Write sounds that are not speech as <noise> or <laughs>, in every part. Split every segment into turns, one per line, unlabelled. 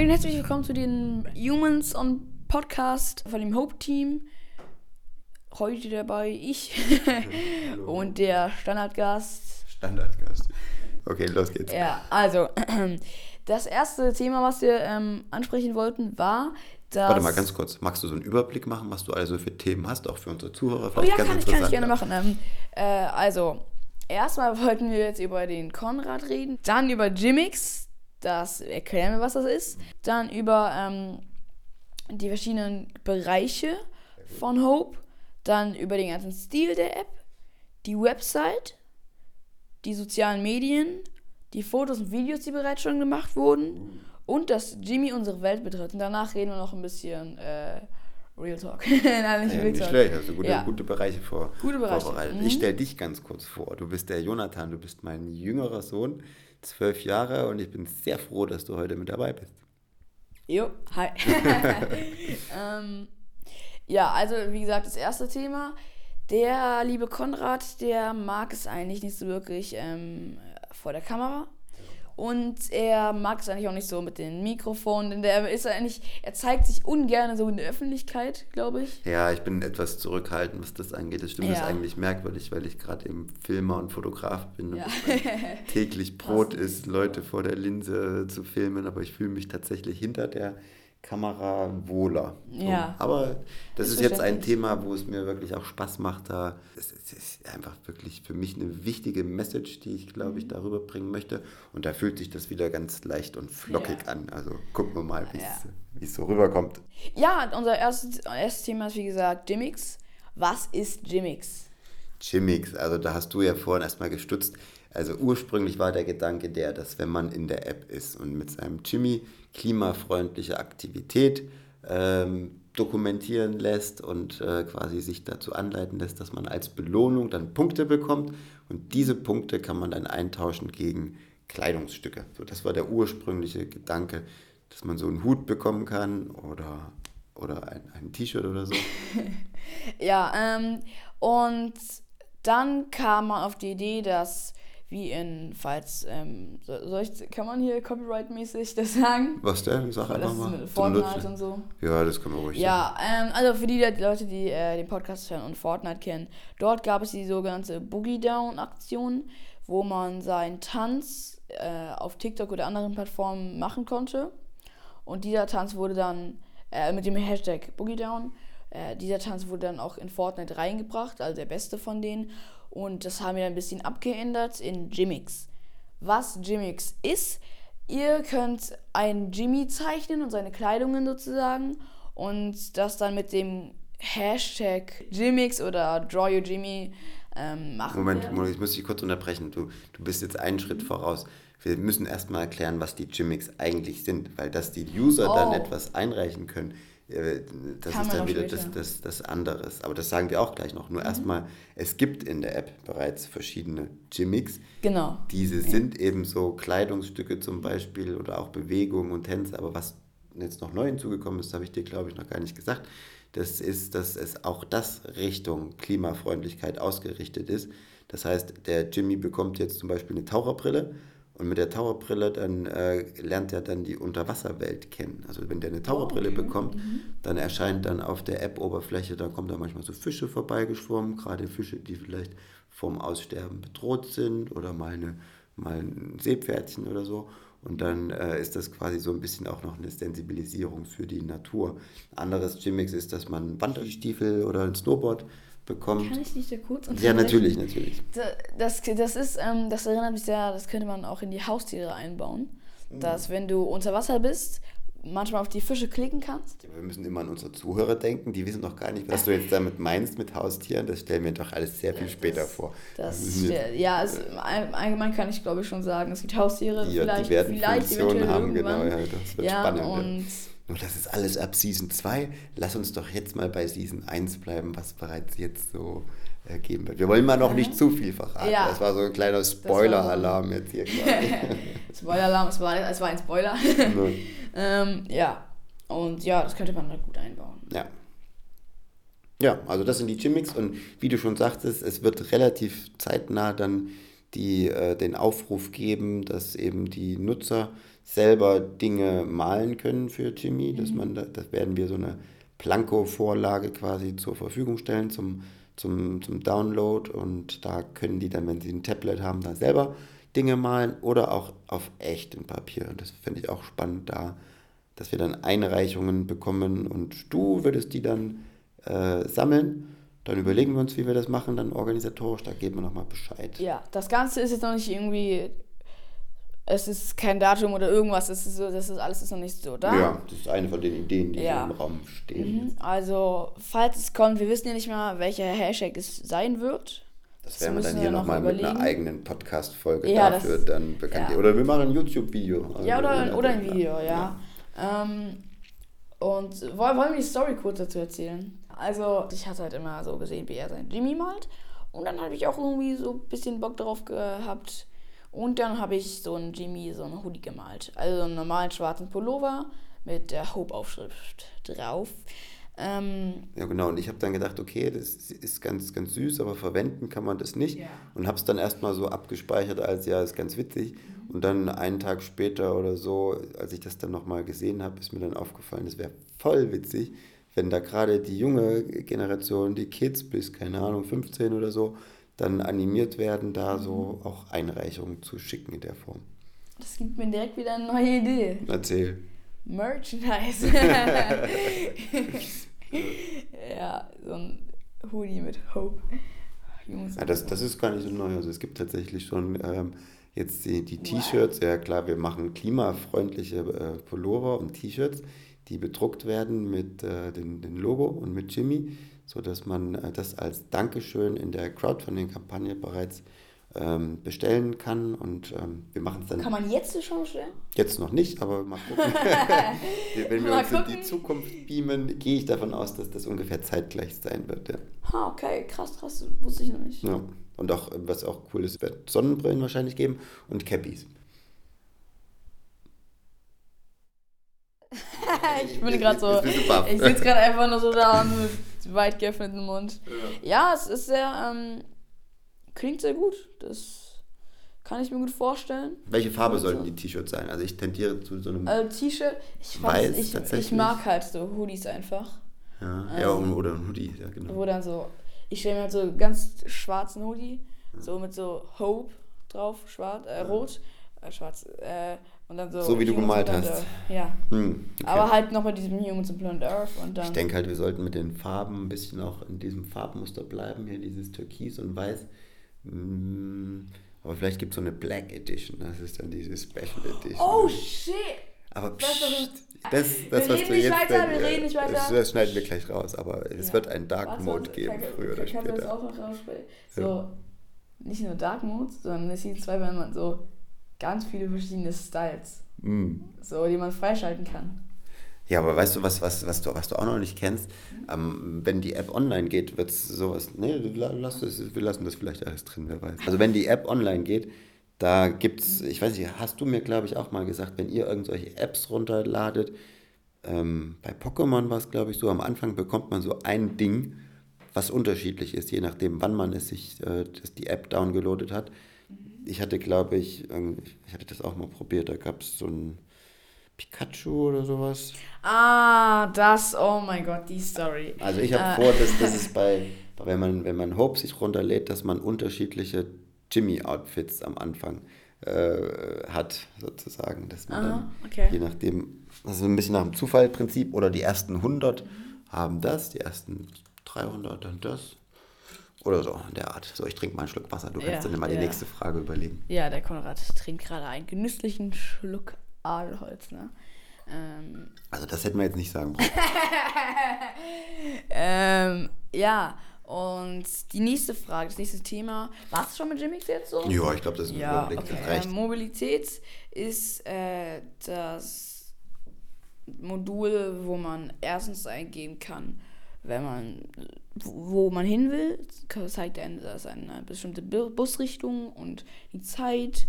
Moin und herzlich willkommen zu den Humans on Podcast von dem Hope Team. Heute dabei ich <laughs> und der Standardgast.
Standardgast. Okay, los geht's.
Ja, also <clears throat> das erste Thema, was wir ähm, ansprechen wollten, war, dass.
Warte mal ganz kurz. Magst du so einen Überblick machen, was du also für Themen hast, auch für unsere Zuhörer?
Oh ja, kann ich, kann ich gerne machen. Ähm, äh, also, erstmal wollten wir jetzt über den Konrad reden, dann über Jimmix, das erklären wir, was das ist, dann über ähm, die verschiedenen Bereiche von Hope, dann über den ganzen Stil der App, die Website, die sozialen Medien, die Fotos und Videos, die bereits schon gemacht wurden und dass Jimmy unsere Welt betritt. Und danach reden wir noch ein bisschen äh, Real Talk. <laughs>
Nein, nicht, ja, Real nicht Talk. schlecht, also gute,
Ja.
gute Bereiche vor,
Gute Bereiche.
vorbereitet.
Mhm.
Ich stelle dich ganz kurz vor. Du bist der Jonathan, du bist mein jüngerer Sohn, zwölf Jahre und ich bin sehr froh, dass du heute mit dabei bist.
Jo, hi. <laughs> ähm, ja, also wie gesagt, das erste Thema. Der liebe Konrad, der mag es eigentlich nicht so wirklich ähm, vor der Kamera. Und er mag es eigentlich auch nicht so mit den Mikrofonen, denn der ist eigentlich, er zeigt sich ungern so in der Öffentlichkeit, glaube ich.
Ja, ich bin etwas zurückhaltend, was das angeht. Das stimmt, das ist
Ja.
eigentlich merkwürdig, weil ich gerade eben Filmer und Fotograf bin und
Ja. <laughs>
mein täglich <laughs> Brot ist, Leute vor der Linse zu filmen, aber ich fühle mich tatsächlich hinter der Kamera wohler. So.
Ja.
Aber das
Ist
ist jetzt ein. Thema, wo es mir wirklich auch Spaß macht. Da es, es ist einfach wirklich für mich eine wichtige Message, die ich glaube ich
Mhm.
darüber bringen möchte. Und da fühlt sich das wieder ganz leicht und flockig
Ja.
an. Also gucken wir mal, wie es
Ja.
es so rüberkommt.
Ja, unser erstes, erstes Thema ist wie gesagt Jimmix. Was ist Jimmix?
Jimmix, also da hast du ja vorhin erstmal gestutzt. Also ursprünglich war der Gedanke der, dass wenn man in der App ist und mit seinem Jimmy klimafreundliche Aktivität ähm, dokumentieren lässt und äh, quasi sich dazu anleiten lässt, dass man als Belohnung dann Punkte bekommt und diese Punkte kann man dann eintauschen gegen Kleidungsstücke. So, das war der ursprüngliche Gedanke, dass man so einen Hut bekommen kann oder, oder ein, ein T-Shirt oder so. <laughs>
Ja, ähm, und dann kam man auf die Idee, dass wie in, falls, ähm, so- soll ich, kann man hier copyright-mäßig das sagen?
Was denn? Sag einfach
das ist
mal.
mit Fortnite und so.
Ja, das können wir ruhig sagen.
Ja, ähm, also für die die Leute, die äh, den Podcast hören und Fortnite kennen, dort gab es die sogenannte Boogie Down Aktion, wo man seinen Tanz äh, auf TikTok oder anderen Plattformen machen konnte. Und dieser Tanz wurde dann äh, mit dem Hashtag Boogie Down, äh, dieser Tanz wurde dann auch in Fortnite reingebracht, also der beste von denen. Und das haben wir ein bisschen abgeändert in Jimmix. Was Jimmix ist, ihr könnt einen Jimmy zeichnen und seine Kleidungen sozusagen und das dann mit dem Hashtag Jimmix oder Draw Your Jimmy ähm, machen.
Moment. Moment, ich muss dich kurz unterbrechen. Du, du bist jetzt einen Schritt voraus. Wir müssen erstmal erklären, was die Gimmicks eigentlich sind, weil dass die User dann
Oh.
etwas einreichen können, das
Kann
ist dann wieder das, das, das anderes. Aber das sagen wir auch gleich noch.
Mhm.
Nur erstmal, es gibt in der App bereits verschiedene Gimmicks.
Genau.
Diese sind eben so Kleidungsstücke zum Beispiel oder auch Bewegungen und Tänze. Aber was jetzt noch neu hinzugekommen ist, habe ich dir, glaube ich, noch gar nicht gesagt. Das ist, dass es auch das Richtung Klimafreundlichkeit ausgerichtet ist. Das heißt, der Jimmy bekommt jetzt zum Beispiel eine Taucherbrille und mit der Taucherbrille dann äh, lernt er dann die Unterwasserwelt kennen. Also wenn der eine Taucherbrille
okay.
bekommt, dann erscheint dann auf der App-Oberfläche, da kommen da manchmal so Fische vorbeigeschwommen, gerade Fische, die vielleicht vom Aussterben bedroht sind oder mal, eine, mal ein Seepferdchen oder so. Und dann äh, ist das quasi so ein bisschen auch noch eine Sensibilisierung für die Natur. Anderes Gimmicks ist, dass man Wanderstiefel oder ein Snowboard bekommt.
Kann ich nicht da kurz
Ja, natürlich, natürlich.
Da- Das, das ist, ähm, das erinnert mich sehr, das könnte man auch in die Haustiere einbauen.
Mhm.
Dass wenn du unter Wasser bist, manchmal auf die Fische klicken kannst.
Wir müssen immer an unsere Zuhörer denken, die wissen doch gar nicht, was du jetzt damit meinst mit Haustieren. Das stellen wir doch alles sehr viel später vor.
Das, ja, es, all- allgemein kann ich glaube ich schon sagen, es gibt Haustiere,
die,
vielleicht,
die werden
vielleicht
Funktionen haben, genau. Ja, das wird
ja,
spannend.
und
Nur das ist alles ab Season 2. Lass uns doch jetzt mal bei Season 1 bleiben, was bereits jetzt so äh, geben wird. Wir wollen mal noch nicht zu viel verraten.
Ja.
Das war so ein kleiner Spoiler-Alarm jetzt hier. <laughs>
Spoiler-Alarm, es war, es war ein Spoiler. Ähm, ja, und ja, das könnte man da gut einbauen.
Ja. Ja, also das sind die Gimmicks und wie du schon sagtest, es wird relativ zeitnah dann die äh, den Aufruf geben, dass eben die Nutzer selber Dinge malen können für Jimmy. Dass man da, das werden wir so eine Planko-Vorlage quasi zur Verfügung stellen zum, zum, zum Download und da können die dann, wenn sie ein Tablet haben, da selber Dinge malen oder auch auf echtem Papier. Und das finde ich auch spannend da, dass wir dann Einreichungen bekommen und du würdest die dann äh, sammeln. Dann überlegen wir uns, wie wir das machen, dann organisatorisch, da geben wir nochmal Bescheid.
Ja, das Ganze ist jetzt noch nicht irgendwie. Es ist kein Datum oder irgendwas, es ist so, das ist alles ist noch nicht so da.
Ja, das ist eine von den Ideen, die
Ja.
im Raum stehen.
Mhm. Also, falls es kommt, wir wissen ja nicht mal, welcher Hashtag es sein wird.
Das werden wir dann hier
noch
nochmal mit einer eigenen Podcast-Folge
Ja,
dafür
das-
dann bekannt.
ja.
Oder wir machen ein YouTube-Video. Also
Ja, oder, oder ein Video, ja. Ähm, und wollen, wir die Story kurz dazu erzählen? Also, ich hatte halt immer so gesehen, wie er sein Jimmy malt. Und dann habe ich auch irgendwie so ein bisschen Bock darauf gehabt. Und dann habe ich so einen Jimmy, so einen Hoodie gemalt. Also einen normalen schwarzen Pullover mit der Hope-Aufschrift drauf. Ähm,
Ja, genau. Und ich habe dann gedacht, okay, das ist ganz, ganz süß, aber verwenden kann man das nicht.
Ja.
Und habe es dann erstmal so abgespeichert als, ja, ist ganz witzig. Und dann einen Tag später oder so, als ich das dann nochmal gesehen habe, ist mir dann aufgefallen, das wäre voll witzig, wenn da gerade die junge Generation, die Kids bis, keine Ahnung, 15 oder so, dann animiert werden, da so auch Einreichungen zu schicken in der Form.
das gibt mir direkt wieder eine neue Idee.
Erzähl.
Merchandise. <laughs> ja, so ein Hoodie mit Hope. Jungs.
Ja, das, das ist gar nicht so neu. Also es gibt tatsächlich schon ähm, jetzt die, die T-Shirts. Ja klar, wir machen klimafreundliche äh, Pullover und T-Shirts, die bedruckt werden mit äh, dem, dem Logo und mit Jimmy, sodass man äh, das als Dankeschön in der Crowdfunding-Kampagne bereits ähm, bestellen kann. Und ähm, wir machen es dann
Kann man jetzt schon bestellen?
jetzt noch nicht, aber mal gucken. <laughs> <laughs> Wenn wir
Mal
uns in
gucken.
die Zukunft beamen, gehe ich davon aus, dass das ungefähr zeitgleich sein wird. Ja.
Ha, okay, krass, krass, wusste ich noch nicht.
Ja. Und auch, was auch cool ist, wird Sonnenbrillen wahrscheinlich geben und Cappies. <laughs>
ich bin gerade so, ich sitze gerade einfach nur so da mit weit geöffnetem Mund. Ja, es ist sehr, ähm, klingt sehr gut. Das kann ich mir gut vorstellen.
Welche Farbe
Also.
sollten die T-Shirts sein? Also ich tendiere zu so einem.
Also T-Shirt, ich,
Weiß,
ich, ich mag halt so Hoodies einfach.
ja, ja, oder ein Hoodie, ja genau.
Wo dann so, ich stelle mir halt so einen ganz schwarzen Hoodie, so mit so Hope drauf, schwarz, äh, rot, äh, schwarz, äh, und dann so.
So wie du gemalt hast.
Earth. Ja.
Hm, okay.
Aber halt noch mit diesem Humans on Planet Earth und dann.
ich denke halt, wir sollten mit den Farben ein bisschen auch in diesem Farbmuster bleiben. Hier dieses Türkis und Weiß. Hm, Aber vielleicht gibt es so eine Black Edition. Das ist dann diese Special Edition.
Oh shit!
Aber
doch-
das, das,
Wir
was
reden
du
nicht
jetzt
weiter,
denkst,
wir reden nicht weiter.
Das, das schneiden wir gleich raus, aber es
Ja.
wird einen Dark
Warte,
Mode geben,
kann-
früher oder
kann- Kannst du das
später.
auch noch raussprechen? So, nicht nur Dark Mode, sondern es gibt zwei, wenn man so ganz viele verschiedene Styles,
Mm.
so, die man freischalten kann.
Ja, aber weißt du, was, was, was, du, was du auch noch nicht kennst? Ähm, wenn die App online geht, wird es sowas. Nee, la- lass das, wir lassen das vielleicht alles drin, wer weiß. Also, wenn die App online geht, da gibt es, ich weiß nicht, hast du mir, glaube ich, auch mal gesagt, wenn ihr irgendwelche Apps runterladet, ähm, bei Pokémon war es, glaube ich, so, am Anfang bekommt man so ein Ding, was unterschiedlich ist, je nachdem, wann man es sich, äh, die App downgeloadet hat. Ich hatte, glaube ich, ich hatte das auch mal probiert, da gab es so ein Pikachu oder sowas.
Ah, das, oh mein Gott, die Story.
Also ich habe
Äh.
vor, dass das ist <laughs> bei, wenn man, wenn man Hope sich runterlädt, dass man unterschiedliche Jimmy-Outfits am Anfang äh, hat, sozusagen. Dass man
Aha,
dann,
okay.
je nachdem, also ein bisschen nach dem Zufallprinzip, oder die ersten 100 haben das, die ersten 300 dann das. Oder so, in der Art. So, ich trinke mal einen Schluck Wasser. Du kannst
Ja,
dir mal die
ja.
nächste Frage überlegen.
Ja, der Konrad trinkt gerade einen genüsslichen Schluck Adelholz, ne? Ähm,
Also das hätten wir jetzt nicht sagen brauchen. <laughs>
ähm, ja, und die nächste Frage, das nächste Thema. War es schon mit Jimmix jetzt so?
ja, ich glaube, das ist ein
Ja,
Überblick,
okay.
das reicht.
Äh, Mobilität ist äh, das Modul, wo man erstens eingeben kann, wenn man wo man hin will, zeigt einem das eine bestimmte Bu- Busrichtung und die Zeit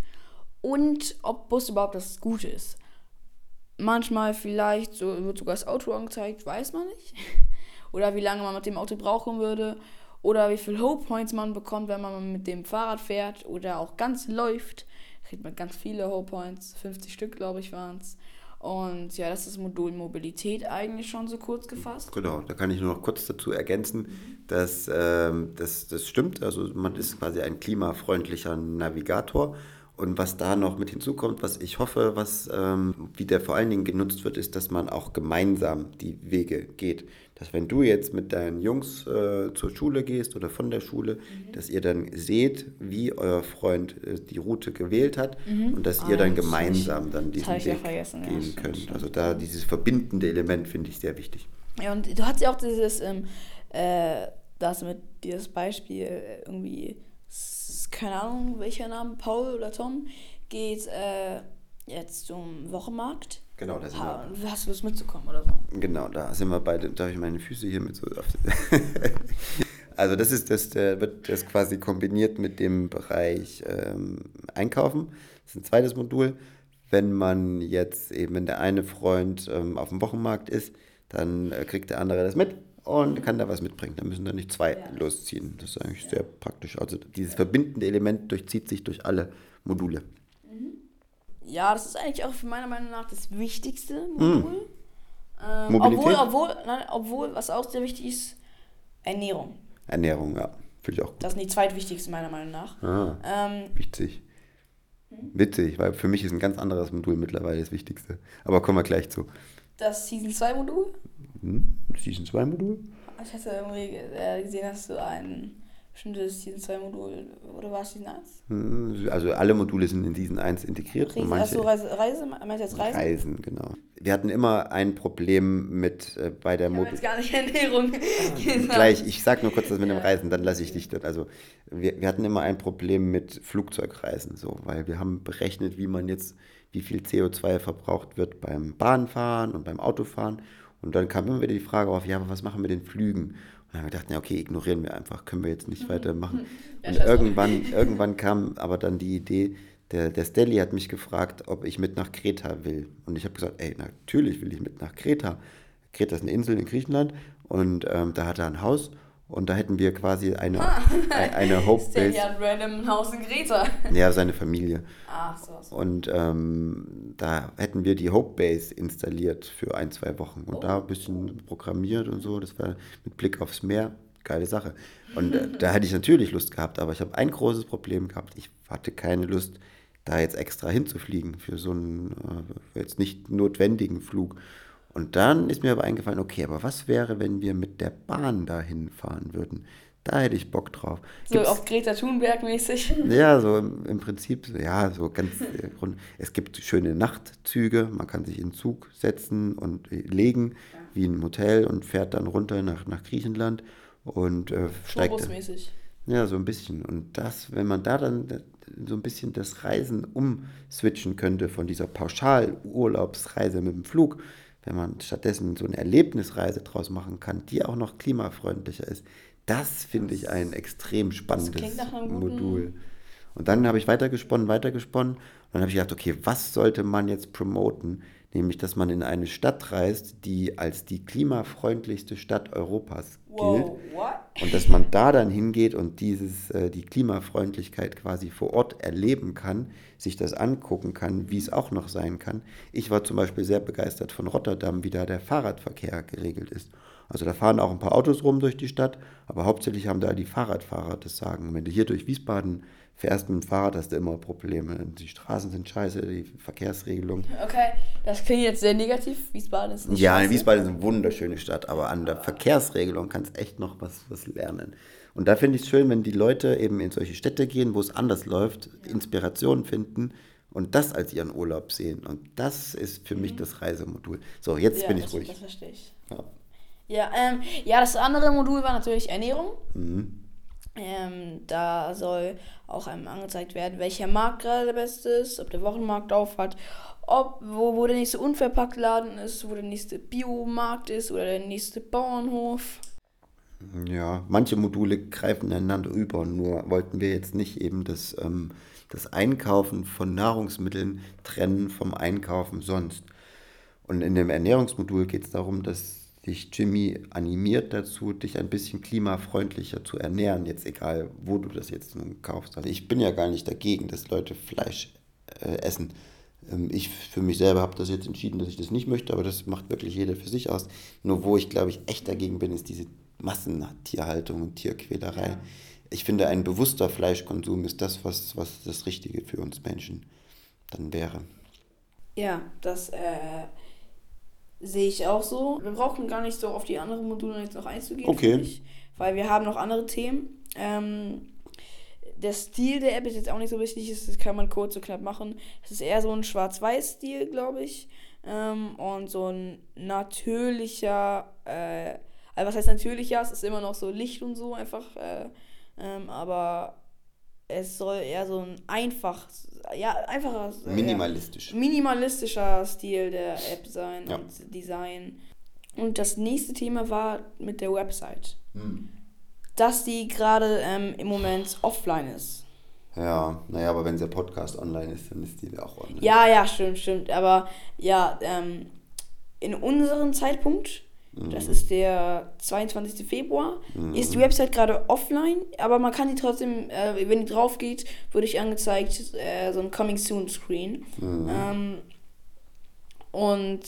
und ob Bus überhaupt das Gute ist. Manchmal vielleicht so, wird sogar das Auto angezeigt, weiß man nicht. <laughs> Oder wie lange man mit dem Auto brauchen würde. oder wie viel Hope Points man bekommt, wenn man mit dem Fahrrad fährt oder auch ganz läuft. Kriegt man ganz viele Hope Points, 50 Stück glaube ich waren es. Und ja, das ist Modul Mobilität eigentlich schon so kurz gefasst.
Genau, da kann ich nur noch kurz dazu ergänzen, dass ähm, das, das stimmt. Also man ist quasi ein klimafreundlicher Navigator. Und was da noch mit hinzukommt, was ich hoffe, was ähm, wieder vor allen Dingen genutzt wird, ist, dass man auch gemeinsam die Wege geht. Dass wenn du jetzt mit deinen Jungs äh, zur Schule gehst oder von der Schule, mhm. dass ihr dann seht, wie euer Freund äh, die Route gewählt hat mhm. und dass ah, ihr dann gemeinsam ich, dann diesen Weg ja gehen ja, könnt. Also da dieses verbindende Element finde ich sehr wichtig.
Ja, und du hast ja auch dieses, ähm, äh, das mit dieses Beispiel äh, irgendwie keine Ahnung, welcher Name, Paul oder Tom, geht äh, jetzt zum Wochenmarkt.
Genau, da
sind ha, wir. Hast du Lust mitzukommen oder so?
Genau, da sind wir beide, da habe ich meine Füße hier mit so. <laughs> also das ist das, der wird das quasi kombiniert mit dem Bereich ähm, Einkaufen. Das ist ein zweites Modul. Wenn man jetzt eben, wenn der eine Freund ähm, auf dem Wochenmarkt ist, dann äh, kriegt der andere das mit und kann da was mitbringen. Da müssen dann nicht zwei ja. losziehen. Das ist eigentlich ja. sehr praktisch. Also dieses verbindende Element durchzieht sich durch alle Module.
Mhm. Ja, das ist eigentlich auch für meiner Meinung nach das wichtigste Modul. Mhm. Ähm, obwohl, obwohl, nein, obwohl, was auch sehr wichtig ist, Ernährung.
Ernährung, ja. Finde ich auch
gut. Das ist die zweitwichtigste meiner Meinung nach.
Ah, ähm, witzig. Hm? Witzig, weil für mich ist ein ganz anderes Modul mittlerweile das Wichtigste. Aber kommen wir gleich zu.
Das Season 2 Modul?
Hm? Season 2 Modul?
Ich hatte irgendwie äh, gesehen, dass du ein bestimmtes Season 2 Modul, oder war es Season 1?
Hm, also alle Module sind in Season 1 integriert.
Reise, manche, achso, Reise, Reise, meinst du jetzt Reisen?
Reisen, genau. Wir hatten immer ein Problem mit äh, bei der
Modul. jetzt gar nicht Ernährung. <laughs>
Gleich, ich sag nur kurz das mit ja. dem Reisen, dann lasse ich dich dort. Also wir, wir hatten immer ein Problem mit Flugzeugreisen, so, weil wir haben berechnet, wie man jetzt, wie viel CO2 verbraucht wird beim Bahnfahren und beim Autofahren. Und dann kam immer wieder die Frage auf, ja, aber was machen wir den Flügen? Und dann haben wir gedacht, ja, okay, ignorieren wir einfach, können wir jetzt nicht mhm. weitermachen. <laughs> Ja, und irgendwann, <laughs> irgendwann kam aber dann die Idee, der, der Stelly hat mich gefragt, ob ich mit nach Kreta will. Und ich habe gesagt, ey, natürlich will ich mit nach Kreta. Kreta ist eine Insel in Griechenland und ähm, da hat er ein Haus und da hätten wir quasi eine, ah. <laughs> eine Hope Base.
ja ein random Haus in Greta. <laughs>
Ja, seine Familie.
Ach so. so.
Und ähm, da hätten wir die Hope Base installiert für ein, zwei Wochen. Und oh. da ein bisschen programmiert und so. Das war mit Blick aufs Meer. Geile Sache. Und äh, da hätte ich natürlich Lust gehabt, aber ich habe ein großes Problem gehabt. Ich hatte keine Lust, da jetzt extra hinzufliegen für so einen äh, jetzt nicht notwendigen Flug. Und dann ist mir aber eingefallen, okay, aber was wäre, wenn wir mit der Bahn dahin fahren würden? Da hätte ich Bock drauf.
So Gibt's, auf Greta Thunberg mäßig?
Ja, so im, im Prinzip, ja, so ganz äh, rund. Es gibt schöne Nachtzüge, man kann sich in den Zug setzen und äh, legen, ja. wie ein Hotel und fährt dann runter nach, nach Griechenland und äh, steigt.
mäßig
Ja, so ein bisschen. Und das, wenn man da dann äh, so ein bisschen das Reisen umswitchen könnte von dieser Pauschalurlaubsreise mit dem Flug, wenn man stattdessen so eine Erlebnisreise draus machen kann, die auch noch klimafreundlicher ist, das finde ich ein extrem spannendes Modul. Und dann habe ich weitergesponnen, weitergesponnen. Und dann habe ich gedacht, okay, was sollte man jetzt promoten? Nämlich, dass man in eine Stadt reist, die als die klimafreundlichste Stadt Europas gilt. Wow, und dass man da dann hingeht und dieses, äh, die Klimafreundlichkeit quasi vor Ort erleben kann, sich das angucken kann, wie es auch noch sein kann. Ich war zum Beispiel sehr begeistert von Rotterdam, wie da der Fahrradverkehr geregelt ist. Also da fahren auch ein paar Autos rum durch die Stadt, aber hauptsächlich haben da die Fahrradfahrer das Sagen. Wenn du hier durch Wiesbaden fährst mit dem Fahrrad, hast du immer Probleme. Die Straßen sind scheiße, die Verkehrsregelung.
Okay, das klingt jetzt sehr negativ. Wiesbaden ist nicht
Ja, scheiße. Wiesbaden ist eine wunderschöne Stadt, aber an der Verkehrsregelung kannst du echt noch was, was lernen. Und da finde ich es schön, wenn die Leute eben in solche Städte gehen, wo es anders läuft, Inspiration finden und das als ihren Urlaub sehen. Und das ist für mhm. mich das Reisemodul. So, jetzt
ja,
bin ich
das,
ruhig.
Das verstehe ich. Ja. Ja, ähm, ja, das andere Modul war natürlich Ernährung.
Mhm.
Ähm, da soll auch einem angezeigt werden, welcher Markt gerade der beste ist, ob der Wochenmarkt auf hat, ob, wo, wo der nächste Unverpacktladen ist, wo der nächste Biomarkt ist oder der nächste Bauernhof.
Ja, manche Module greifen einander über, nur wollten wir jetzt nicht eben das, ähm, das Einkaufen von Nahrungsmitteln trennen vom Einkaufen sonst. Und in dem Ernährungsmodul geht es darum, dass dich Jimmy animiert dazu, dich ein bisschen klimafreundlicher zu ernähren, jetzt egal, wo du das jetzt nun kaufst. Also ich bin ja gar nicht dagegen, dass Leute Fleisch äh, essen. Ähm, ich für mich selber habe das jetzt entschieden, dass ich das nicht möchte, aber das macht wirklich jeder für sich aus. Nur wo ich, glaube ich, echt dagegen bin, ist diese Massentierhaltung und Tierquälerei. Ja. Ich finde, ein bewusster Fleischkonsum ist das, was, was das Richtige für uns Menschen dann wäre.
Ja, das äh, sehe ich auch so. Wir brauchen gar nicht so auf die anderen Module jetzt noch einzugehen. Okay. Ich, weil wir haben noch andere Themen. Ähm, der Stil der App ist jetzt auch nicht so wichtig, das kann man kurz und knapp machen. Es ist eher so ein Schwarz-Weiß-Stil, glaube ich. Ähm, und so ein natürlicher, äh, also was heißt natürlicher? Es ist immer noch so Licht und so einfach, äh, ähm, aber es soll eher so ein einfach, ja, einfacher. Minimalistisch. Ja, minimalistischer Stil der App sein ja. und Design. Und das nächste Thema war mit der Website. Hm. Dass die gerade ähm, im Moment offline ist.
Ja, naja, aber wenn der Podcast online ist, dann ist die auch online.
Ja, ja, stimmt, stimmt. Aber ja, ähm, in unserem Zeitpunkt das ist der 22. Februar. Mhm. Ist die Website gerade offline, aber man kann die trotzdem, äh, wenn die drauf geht, würde ich angezeigt, äh, so ein Coming Soon Screen. Mhm. Ähm, und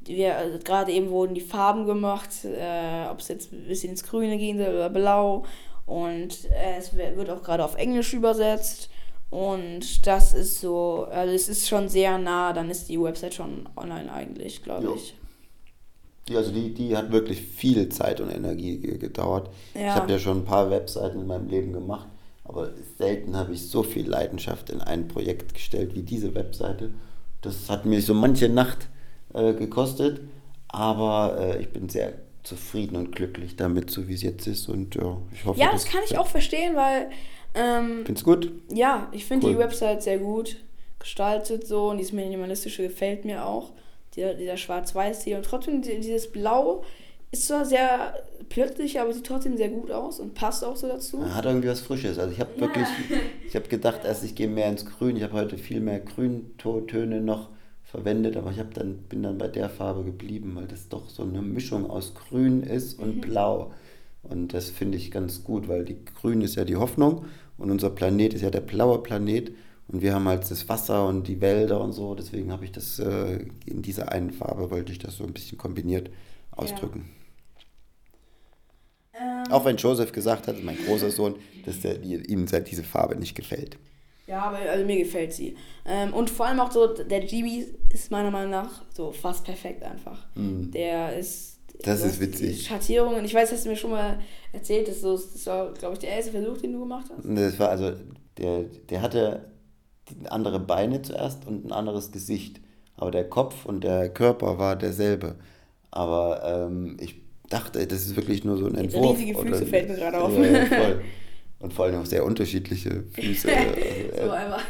wir, also gerade eben wurden die Farben gemacht, äh, ob es jetzt ein bisschen ins Grüne gehen soll oder blau. Und äh, es wird auch gerade auf Englisch übersetzt. Und das ist so, also es ist schon sehr nah, dann ist die Website schon online eigentlich, glaube ich.
Die, also die, die hat wirklich viel Zeit und Energie gedauert. Ja. Ich habe ja schon ein paar Webseiten in meinem Leben gemacht, aber selten habe ich so viel Leidenschaft in ein Projekt gestellt wie diese Webseite. Das hat mir so manche Nacht äh, gekostet, aber äh, ich bin sehr zufrieden und glücklich damit, so wie es jetzt ist. Und ja, ich hoffe.
Ja, das kann ich auch verstehen, weil. Ähm,
Findest gut?
Ja, ich finde cool. die Website sehr gut gestaltet so und dieses minimalistische gefällt mir auch dieser, dieser Schwarz-Weiß-Stil. Und trotzdem dieses Blau ist zwar sehr plötzlich, aber sieht trotzdem sehr gut aus und passt auch so dazu.
Hat irgendwie was Frisches. Also ich habe ja. wirklich, <laughs> ich habe gedacht, erst ich gehe mehr ins Grün. Ich habe heute viel mehr Grüntöne noch verwendet, aber ich habe dann bin dann bei der Farbe geblieben, weil das doch so eine Mischung aus Grün ist und mhm. Blau. Und das finde ich ganz gut, weil die Grün ist ja die Hoffnung und unser Planet ist ja der blaue Planet. Und wir haben halt das Wasser und die Wälder und so. Deswegen habe ich das äh, in dieser einen Farbe, wollte ich das so ein bisschen kombiniert ausdrücken. Ja. Ähm. Auch wenn Joseph gesagt hat, mein großer Sohn, dass der, ihm diese Farbe nicht gefällt.
Ja, aber also mir gefällt sie. Ähm, und vor allem auch so, der GB ist meiner Meinung nach so fast perfekt einfach. Mm. Der ist.
Das ist witzig.
Schattierungen, ich weiß, hast du mir schon mal erzählt, dass so, das war, glaube ich, der erste Versuch, den du gemacht hast.
Das war also, der, der hatte andere Beine zuerst und ein anderes Gesicht. Aber der Kopf und der Körper war derselbe. Aber ähm, ich dachte, das ist wirklich nur so ein Entwurf. Riesige Füße oder, fällt mir gerade auf. Ja, voll. Und vor allem auch sehr unterschiedliche Füße. <laughs> Also so einfach.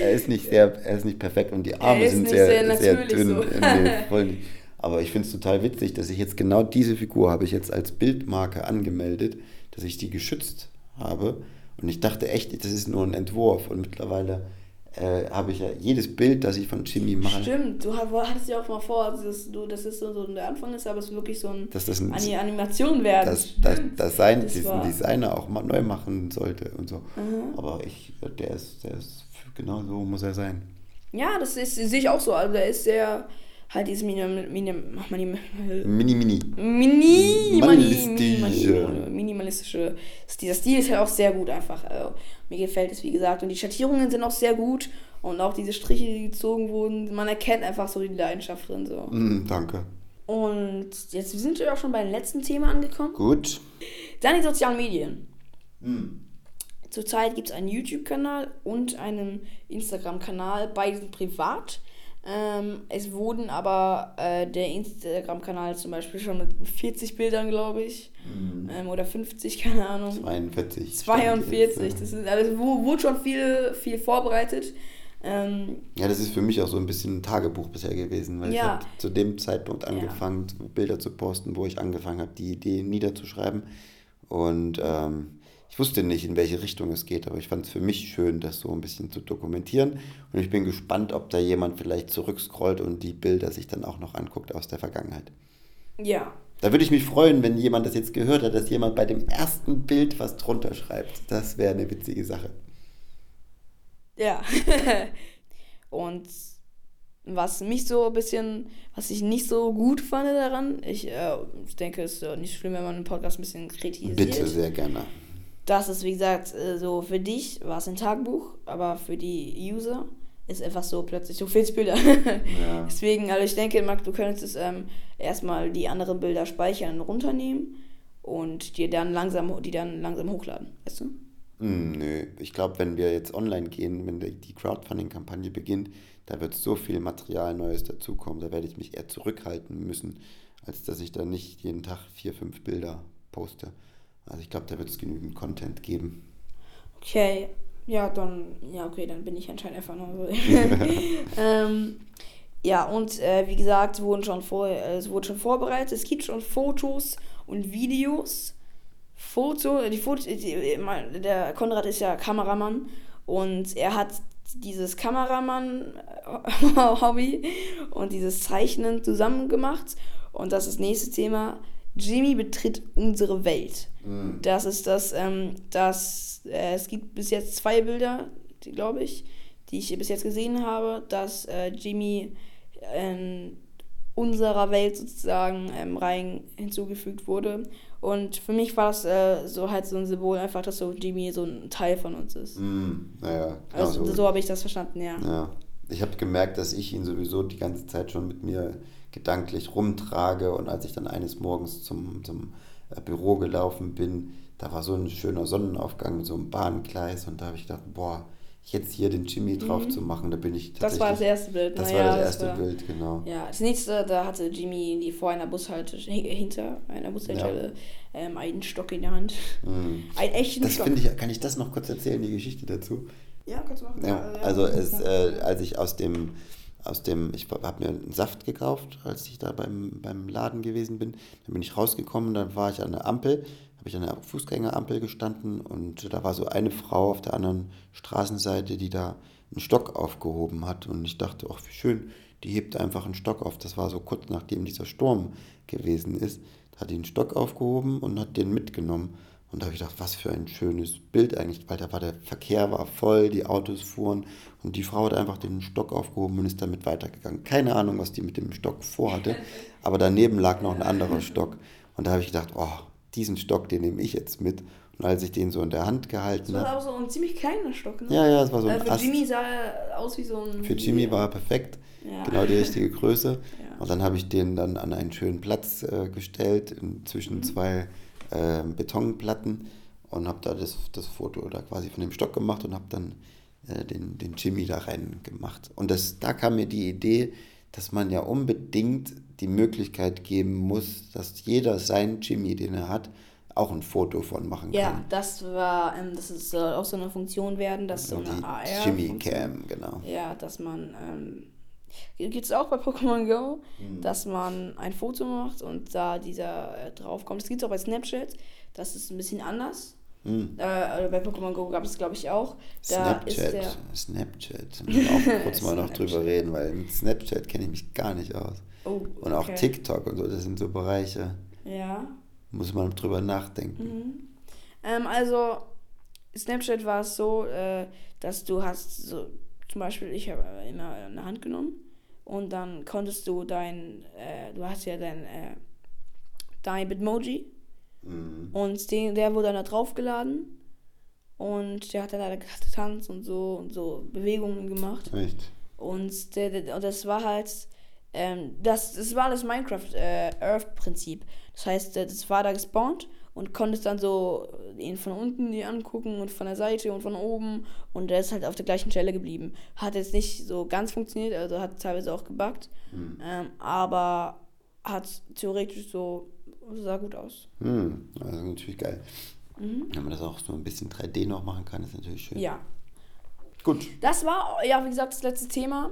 er ist nicht sehr, er ist nicht perfekt und die Arme sind sehr, sehr, sehr dünn. So. nee. Aber ich finde es total witzig, dass ich jetzt genau diese Figur habe ich jetzt als Bildmarke angemeldet, dass ich die geschützt habe und ich dachte echt, das ist nur ein Entwurf. Und mittlerweile äh, habe ich ja jedes Bild, das ich von Jimmy mache.
Stimmt, du hattest ja auch mal vor, dass du, das ist so, so der Anfang ist, aber es ist wirklich so ein, dass das ein Animation werden.
Dass, dass, dass sein, das diesen Designer auch mal neu machen sollte und so. Mhm. Aber ich, der ist, der ist, genau so muss er sein.
Ja, das ist, sehe ich auch so. Also der ist sehr halt dieses Mini, Mini, Mini, Mini, Mini, Mini, minimalistische, minimalistische Dieser Stil ist halt auch sehr gut einfach. Also, mir gefällt es, wie gesagt. Und die Schattierungen sind auch sehr gut. Und auch diese Striche, die gezogen wurden, man erkennt einfach so die Leidenschaft drin. So.
Mm, danke.
Und jetzt sind wir auch schon beim letzten Thema angekommen.
Gut.
Dann die sozialen Medien. Mm. Zurzeit gibt es einen YouTube-Kanal und einen Instagram-Kanal, beide privat. Ähm, es wurden aber äh, der Instagram-Kanal zum Beispiel schon mit 40 Bildern, glaube ich. Mhm. Ähm, oder 50, keine Ahnung.
42.
42. Das ist, also wurde schon viel, viel vorbereitet. Ähm,
ja, das ist für mich auch so ein bisschen ein Tagebuch bisher gewesen, weil ja. ich habe zu dem Zeitpunkt angefangen, ja. Bilder zu posten, wo ich angefangen habe, die Idee niederzuschreiben. Und ähm, wusste nicht, in welche Richtung es geht, aber ich fand es für mich schön, das so ein bisschen zu dokumentieren. Und ich bin gespannt, ob da jemand vielleicht zurückscrollt und die Bilder sich dann auch noch anguckt aus der Vergangenheit.
Ja.
Da würde ich mich freuen, wenn jemand das jetzt gehört hat, dass jemand bei dem ersten Bild was drunter schreibt. Das wäre eine witzige Sache.
Ja. <laughs> Und was mich so ein bisschen, was ich nicht so gut fand daran, ich, äh, ich denke, es ist nicht schlimm, wenn man einen Podcast ein bisschen kritisiert.
Bitte, sehr gerne.
Das ist, wie gesagt, äh, so für dich war es ein Tagebuch, aber für die User ist einfach so plötzlich so viele Bilder.
Ja. <laughs>
Deswegen, also ich denke, Marc, du könntest ähm, erstmal die anderen Bilder speichern und runternehmen und dir dann langsam, die dann langsam hochladen, weißt du?
Hm, nö, ich glaube, wenn wir jetzt online gehen, wenn die Crowdfunding-Kampagne beginnt, da wird so viel Material Neues dazukommen, da werde ich mich eher zurückhalten müssen, als dass ich da nicht jeden Tag vier, fünf Bilder poste. Also ich glaube, da wird es genügend Content geben.
Okay, ja, dann, ja, okay, dann bin ich anscheinend einfach nur so. <laughs> <laughs> ähm, ja, und äh, wie gesagt, es wurden schon vor, äh, es wurde schon vorbereitet. Es gibt schon Fotos und Videos. Foto, die Fotos, die, mein- der Konrad ist ja Kameramann und er hat dieses Kameramann-Hobby <laughs> und dieses Zeichnen zusammen gemacht. Und das ist das nächste Thema. Jimmy betritt unsere Welt. Das ist das, ähm, das, äh, es gibt bis jetzt zwei Bilder, glaube ich, die ich bis jetzt gesehen habe, dass äh, Jimmy in unserer Welt sozusagen ähm, rein hinzugefügt wurde. Und für mich war das äh, so halt so ein Symbol, einfach, dass so Jimmy so ein Teil von uns ist.
Hm, naja,
Also
so.
so habe ich das verstanden, ja.
Ja, ich habe gemerkt, dass ich ihn sowieso die ganze Zeit schon mit mir gedanklich rumtrage und als ich dann eines Morgens zum, zum äh, Büro gelaufen bin, da war so ein schöner Sonnenaufgang mit so einem Bahngleis und da habe ich gedacht, boah, jetzt hier den Jimmy drauf zu machen, da bin ich
Mhm. Das war das
tatsächlich-
erste Bild.
Das
Na
war
ja,
das erste
war-
Bild, genau.
Ja, das nächste, da hatte Jimmy die vor einer Bushaltestelle, <laughs> hinter einer Bushaltestelle, ähm, einen Stock in der Hand.
Mhm.
Einen echten
Das
Stock.
ich, kann ich das noch kurz erzählen, die Geschichte dazu?
Ja, kannst du machen.
Ja, also es, äh, als ich aus dem, aus dem, ich habe mir einen Saft gekauft, als ich da beim, beim Laden gewesen bin. Dann bin ich rausgekommen, dann war ich an der Ampel, habe ich an der Fußgängerampel gestanden und da war so eine Frau auf der anderen Straßenseite, die da einen Stock aufgehoben hat und ich dachte, ach wie schön, die hebt einfach einen Stock auf. Das war so kurz nachdem dieser Sturm gewesen ist. Da hat die einen Stock aufgehoben und hat den mitgenommen. Und da habe ich gedacht, was für ein schönes Bild eigentlich, weil da war der Verkehr war voll, die Autos fuhren und die Frau hat einfach den Stock aufgehoben und ist damit weitergegangen. Keine Ahnung, was die mit dem Stock vorhatte, <laughs> aber daneben lag noch ein anderer Stock. Und da habe ich gedacht, oh, diesen Stock, den nehme ich jetzt mit. Und als ich den so in der Hand gehalten
Das war
habe,
aber so ein ziemlich kleiner Stock, ne?
ja, ja, es war so
Äh,
ein
für
Ast.
Jimmy sah er aus wie so ein.
Für Jimmy war er perfekt,
Ja.
genau die richtige Größe. <laughs>
Ja.
Und dann habe ich den dann an einen schönen Platz äh, gestellt, in, zwischen
Mhm.
zwei äh, Betonplatten und habe da das, das Foto da quasi von dem Stock gemacht und habe dann äh, den, den Jimmy da rein gemacht. Und das, da kam mir die Idee, dass man ja unbedingt die Möglichkeit geben muss, dass jeder seinen Jimmy, den er hat, auch ein Foto von machen
Ja,
kann.
das war, ähm, das ist, soll auch so eine Funktion werden, dass so eine AR.
Jimmy Cam, genau.
Ja, dass man, ähm, gibt es auch bei Pokémon Go,
Mhm.
dass man ein Foto macht und da dieser äh, draufkommt. Das gibt es auch bei Snapchat, das ist ein bisschen anders.
Hm.
Äh, also bei Pokémon Go gab es, glaube ich, auch. Da ist
Snapchat, Snapchat. Müssen wir auch kurz mal noch <laughs> drüber reden, weil mit Snapchat kenne ich mich gar nicht aus.
oh,
Und auch
okay.
TikTok und so, das sind so Bereiche,
Ja.
muss man drüber nachdenken.
Mhm. Ähm, also, Snapchat war es so, äh, dass du hast so, zum Beispiel, ich habe immer eine Hand genommen und dann konntest du dein, äh, du hast ja dein, äh, dein Bitmoji
Mhm.
und den, der wurde dann da draufgeladen und der hat dann da getanzt und so und so Bewegungen gemacht.
Echt?
Und, der, der, und das war halt, ähm, das, das war das Minecraft äh, Earth-Prinzip. Das heißt, äh, das war da gespawnt und konntest dann so ihn von unten die angucken und von der Seite und von oben und der ist halt auf der gleichen Stelle geblieben. Hat jetzt nicht so ganz funktioniert, also hat teilweise auch gebuggt, ähm, aber hat theoretisch so, sah gut aus.
Hm, also natürlich geil. Wenn man das auch so ein bisschen 3D noch machen kann, ist natürlich schön.
Ja.
Gut.
Das war, ja, wie gesagt, das letzte Thema.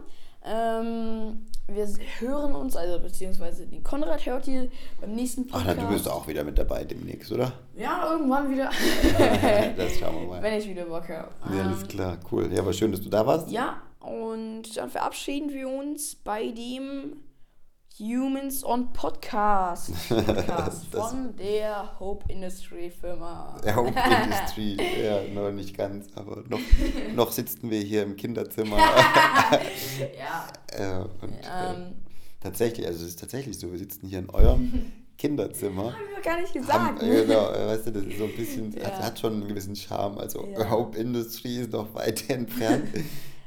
Ähm, wir hören uns, also beziehungsweise den Konrad hört ihr beim nächsten
Ach,
Podcast.
na, du bist auch wieder mit dabei demnächst, oder?
Ja, irgendwann wieder. <laughs> <laughs>
das schauen wir mal.
Wenn ich wieder Bock habe.
Ja, alles klar, cool. Ja, war schön, dass du da warst.
Ja, und dann verabschieden wir uns bei dem Humans on Podcast. <laughs> Podcast von der Hope Industry Firma.
Der Hope <laughs> Industry, ja, noch nicht ganz, aber noch, noch sitzen wir hier im Kinderzimmer. <laughs>
ja.
äh, und, äh,
Ähm,
tatsächlich, also es ist tatsächlich so, wir sitzen hier in eurem Kinderzimmer.
haben wir gar nicht
Haben,
gesagt.
äh,
ne?
genau, äh, weißt du, das ist so ein bisschen, hat,
Ja.
hat schon einen gewissen Charme. Also
Ja.
Hope Industry ist noch weit entfernt.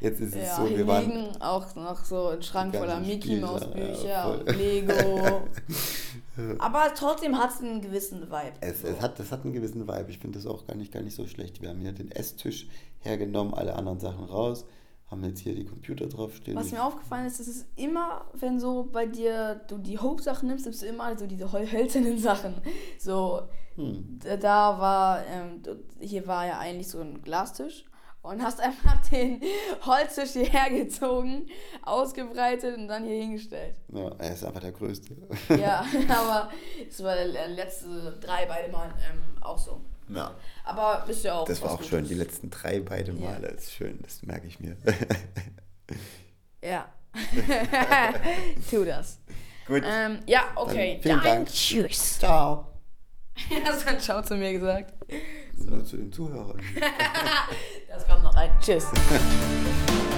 Jetzt ist es
Ja,
so, wir waren
liegen auch noch so ein Schrank voller Mickey Mouse
ja,
Bücher
voll.
und Lego. <laughs> Aber trotzdem hat es einen gewissen Vibe.
Es, es hat, das hat einen gewissen Vibe. Ich finde das auch gar nicht, gar nicht so schlecht. Wir haben hier den Esstisch hergenommen, alle anderen Sachen raus, haben jetzt hier die Computer draufstehen.
Was mir aufgefallen ist, es ist immer, wenn so bei dir du die Hope-Sachen nimmst, nimmst du immer so diese hölzernen Sachen. So,
Hm.
da- war, ähm, hier war ja eigentlich so ein Glastisch und hast einfach <laughs> den Holztisch hierher gezogen, ausgebreitet und dann hier hingestellt.
Ja, er ist einfach der Größte.
Ja, <laughs> <laughs> aber es war der letzte drei beide Mal ähm, auch so.
Ja.
Aber ist ja auch.
Das war auch schön. Die letzten drei beide
Ja.
Male ist schön. Das merke ich mir.
Ja. tu das.
Gut.
Ähm, ja, okay.
Dann vielen
Dann
Dank.
Tschüss.
Ciao.
Hast du Ciao zu mir gesagt?
Nur zu den Zuhörern.
Das kommt noch rein. Tschüss. <laughs>